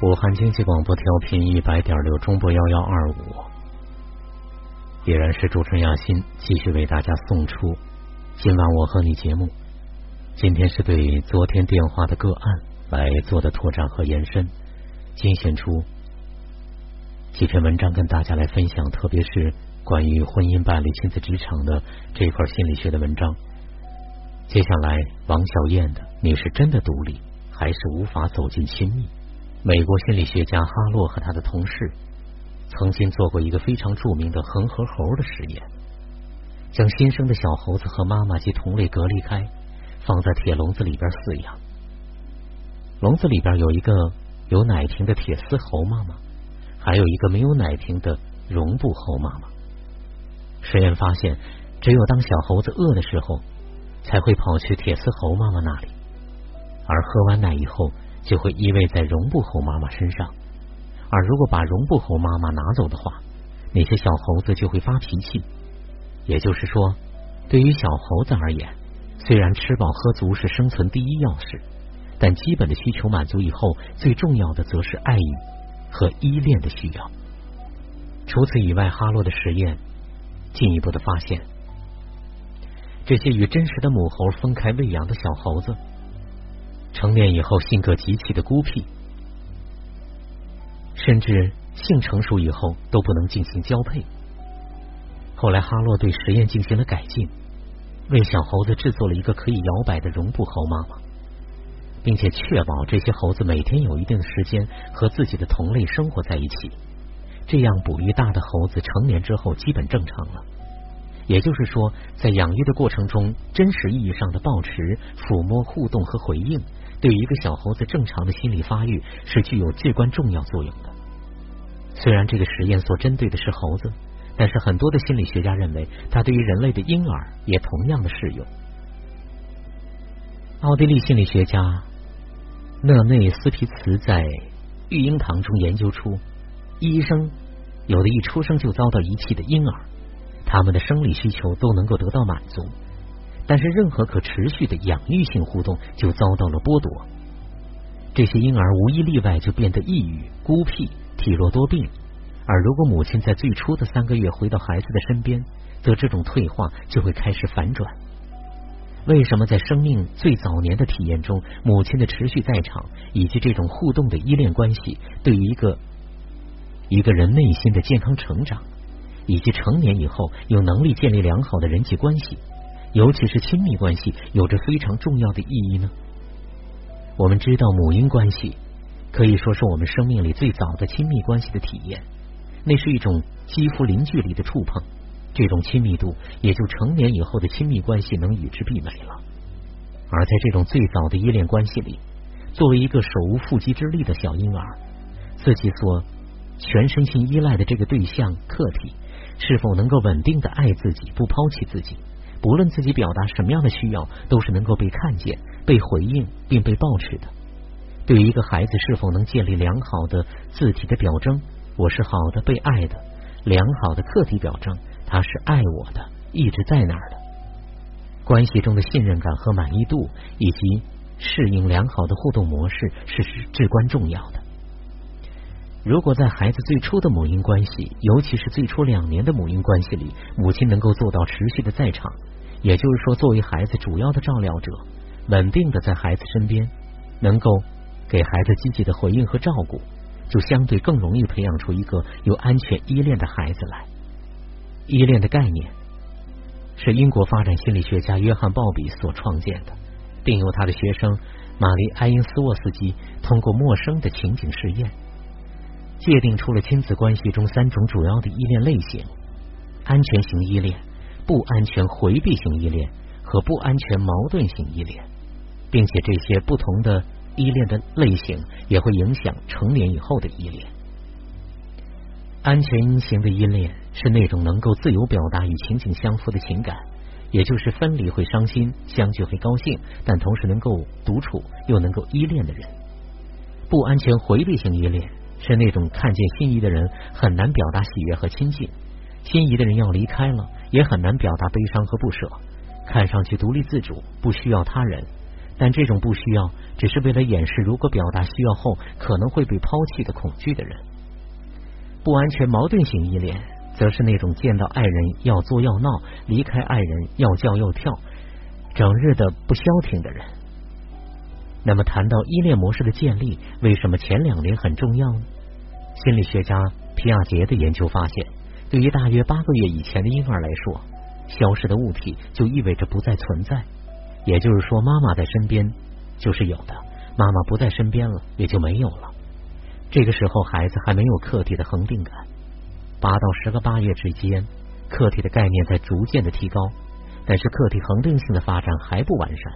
武汉经济广播调频一百点六中波幺幺二五，依然是主持人亚欣继续为大家送出今晚我和你节目。今天是对昨天电话的个案来做的拓展和延伸，精选出几篇文章跟大家来分享，特别是关于婚姻、伴侣、亲子、职场的这一块心理学的文章。接下来，王小燕的“你是真的独立，还是无法走进亲密？”美国心理学家哈洛和他的同事曾经做过一个非常著名的恒河猴的实验，将新生的小猴子和妈妈及同类隔离开，放在铁笼子里边饲养。笼子里边有一个有奶瓶的铁丝猴妈妈，还有一个没有奶瓶的绒布猴妈妈。实验发现，只有当小猴子饿的时候，才会跑去铁丝猴妈妈那里，而喝完奶以后。就会依偎在绒布猴妈妈身上，而如果把绒布猴妈妈拿走的话，那些小猴子就会发脾气。也就是说，对于小猴子而言，虽然吃饱喝足是生存第一要事，但基本的需求满足以后，最重要的则是爱意和依恋的需要。除此以外，哈洛的实验进一步的发现，这些与真实的母猴分开喂养的小猴子。成年以后，性格极其的孤僻，甚至性成熟以后都不能进行交配。后来，哈洛对实验进行了改进，为小猴子制作了一个可以摇摆的绒布猴妈妈，并且确保这些猴子每天有一定的时间和自己的同类生活在一起。这样，哺育大的猴子成年之后基本正常了。也就是说，在养育的过程中，真实意义上的抱持、抚摸、互动和回应。对于一个小猴子正常的心理发育是具有至关重要作用的。虽然这个实验所针对的是猴子，但是很多的心理学家认为，它对于人类的婴儿也同样的适用。奥地利心理学家勒内斯皮茨在育婴堂中研究出，医生有的一出生就遭到遗弃的婴儿，他们的生理需求都能够得到满足。但是，任何可持续的养育性互动就遭到了剥夺。这些婴儿无一例外就变得抑郁、孤僻、体弱多病。而如果母亲在最初的三个月回到孩子的身边，则这种退化就会开始反转。为什么在生命最早年的体验中，母亲的持续在场以及这种互动的依恋关系，对于一个一个人内心的健康成长，以及成年以后有能力建立良好的人际关系？尤其是亲密关系有着非常重要的意义呢。我们知道母婴关系可以说是我们生命里最早的亲密关系的体验，那是一种肌肤零距离的触碰，这种亲密度也就成年以后的亲密关系能与之媲美了。而在这种最早的依恋关系里，作为一个手无缚鸡之力的小婴儿，自己所全身心依赖的这个对象客体，是否能够稳定的爱自己，不抛弃自己？不论自己表达什么样的需要，都是能够被看见、被回应并被抱持的。对于一个孩子是否能建立良好的字体的表征，我是好的、被爱的；良好的客体表征，他是爱我的，一直在那儿的。关系中的信任感和满意度，以及适应良好的互动模式，是至关重要的。如果在孩子最初的母婴关系，尤其是最初两年的母婴关系里，母亲能够做到持续的在场，也就是说，作为孩子主要的照料者，稳定的在孩子身边，能够给孩子积极的回应和照顾，就相对更容易培养出一个有安全依恋的孩子来。依恋的概念是英国发展心理学家约翰鲍比所创建的，并由他的学生玛丽埃因斯沃斯基通过陌生的情景试验。界定出了亲子关系中三种主要的依恋类型：安全型依恋、不安全回避型依恋和不安全矛盾型依恋，并且这些不同的依恋的类型也会影响成年以后的依恋。安全型的依恋是那种能够自由表达与情景相符的情感，也就是分离会伤心，相聚会高兴，但同时能够独处又能够依恋的人。不安全回避型依恋。是那种看见心仪的人很难表达喜悦和亲近，心仪的人要离开了也很难表达悲伤和不舍，看上去独立自主，不需要他人，但这种不需要，只是为了掩饰如果表达需要后可能会被抛弃的恐惧的人。不完全矛盾型依恋，则是那种见到爱人要作要闹，离开爱人要叫要跳，整日的不消停的人。那么，谈到依恋模式的建立，为什么前两年很重要呢？心理学家皮亚杰的研究发现，对于大约八个月以前的婴儿来说，消失的物体就意味着不再存在。也就是说，妈妈在身边就是有的，妈妈不在身边了，也就没有了。这个时候，孩子还没有客体的恒定感。八到十个八月之间，客体的概念在逐渐的提高，但是客体恒定性的发展还不完善。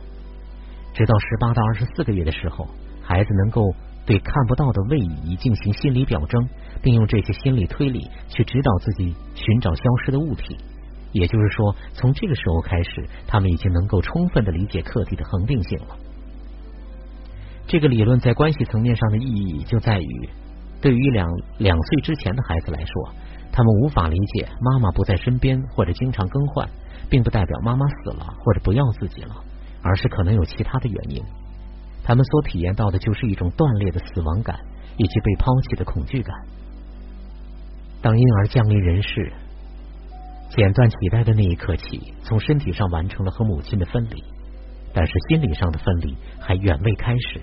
直到十八到二十四个月的时候，孩子能够。对看不到的位移进行心理表征，并用这些心理推理去指导自己寻找消失的物体。也就是说，从这个时候开始，他们已经能够充分的理解客体的恒定性了。这个理论在关系层面上的意义就在于，对于两两岁之前的孩子来说，他们无法理解妈妈不在身边或者经常更换，并不代表妈妈死了或者不要自己了，而是可能有其他的原因。他们所体验到的就是一种断裂的死亡感，以及被抛弃的恐惧感。当婴儿降临人世，剪断脐带的那一刻起，从身体上完成了和母亲的分离，但是心理上的分离还远未开始。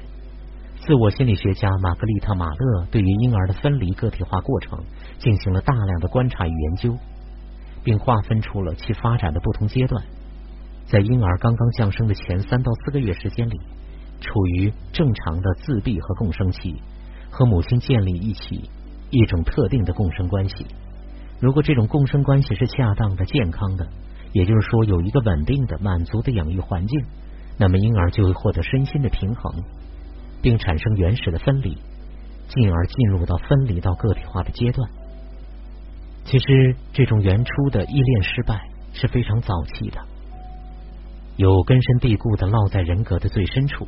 自我心理学家玛格丽特·马勒对于婴儿的分离个体化过程进行了大量的观察与研究，并划分出了其发展的不同阶段。在婴儿刚刚降生的前三到四个月时间里。处于正常的自闭和共生期，和母亲建立一起一种特定的共生关系。如果这种共生关系是恰当的、健康的，也就是说有一个稳定的、满足的养育环境，那么婴儿就会获得身心的平衡，并产生原始的分离，进而进入到分离到个体化的阶段。其实，这种原初的依恋失败是非常早期的，有根深蒂固的烙在人格的最深处。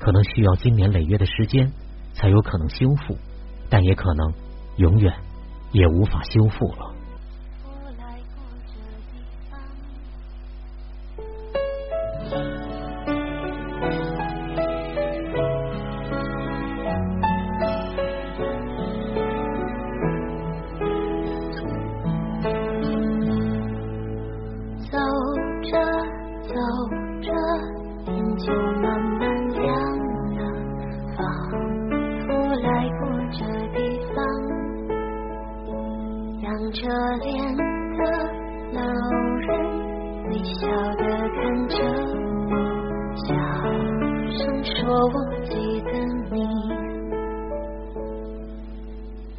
可能需要经年累月的时间才有可能修复，但也可能永远也无法修复了。看着我，小声说我记得你。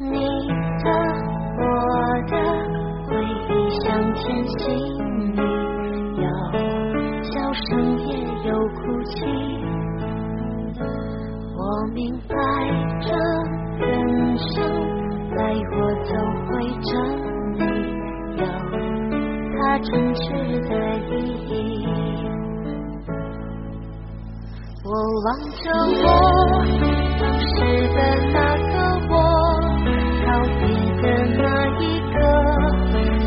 你的我的回忆像天行，有笑声也有哭泣。我明白这人生来我走会这里，有他成全。我望着我当时的那个我告别的那一个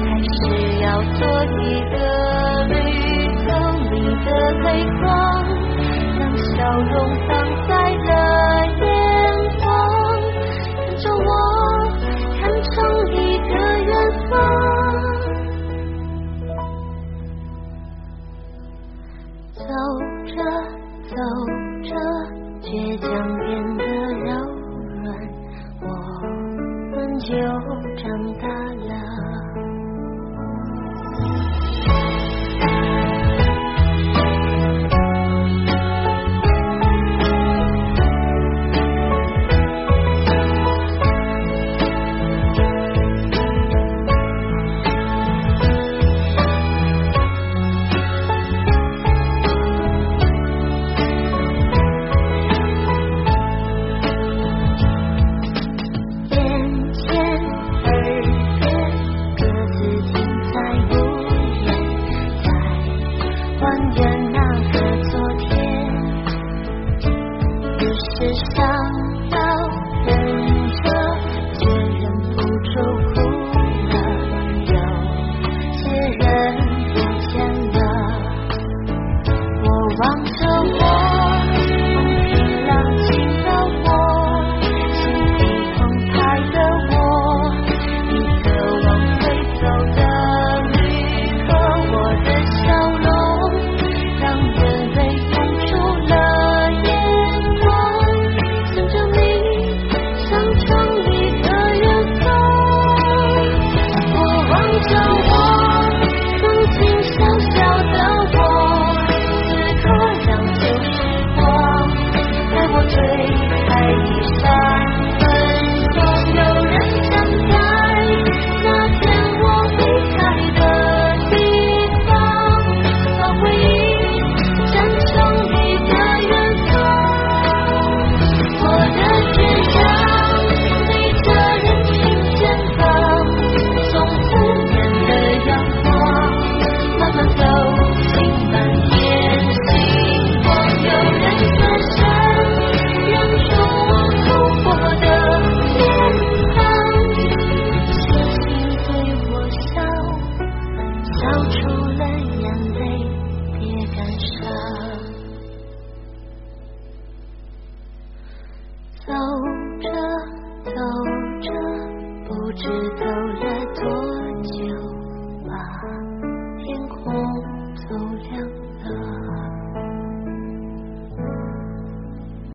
还是要做一个旅程你的泪光让笑容放 September.